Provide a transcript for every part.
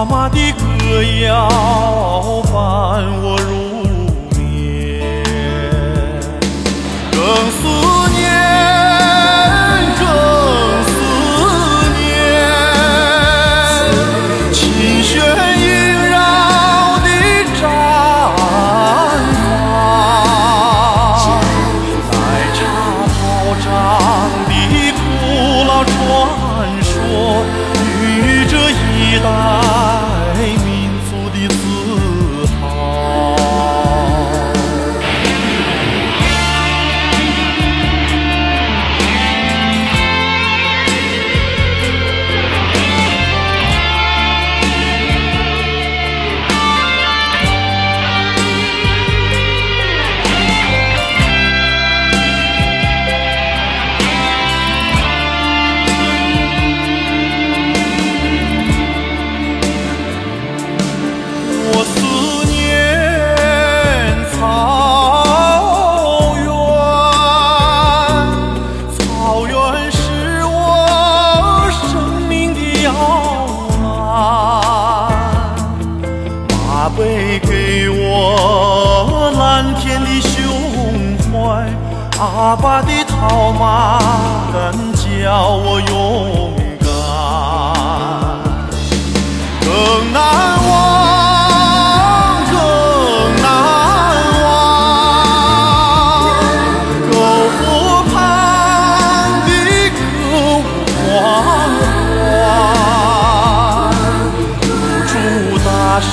妈妈的歌谣。阿爸的套马杆教我勇敢。更难忘，更难忘，篝火旁的歌舞狂欢，祝大师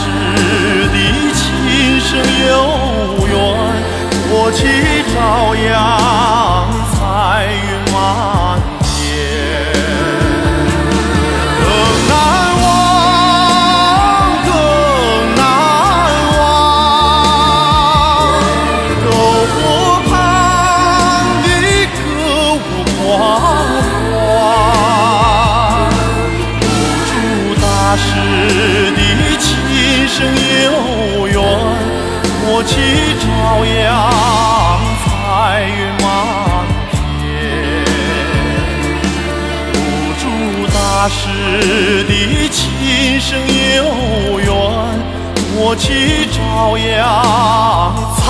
的琴声悠，国旗照扬，彩云满天。更难忘，更难忘，篝火旁的歌舞狂欢，祝大师的琴声悠远，国旗照扬，彩云满天。祝大师的琴声悠远，我起朝阳，彩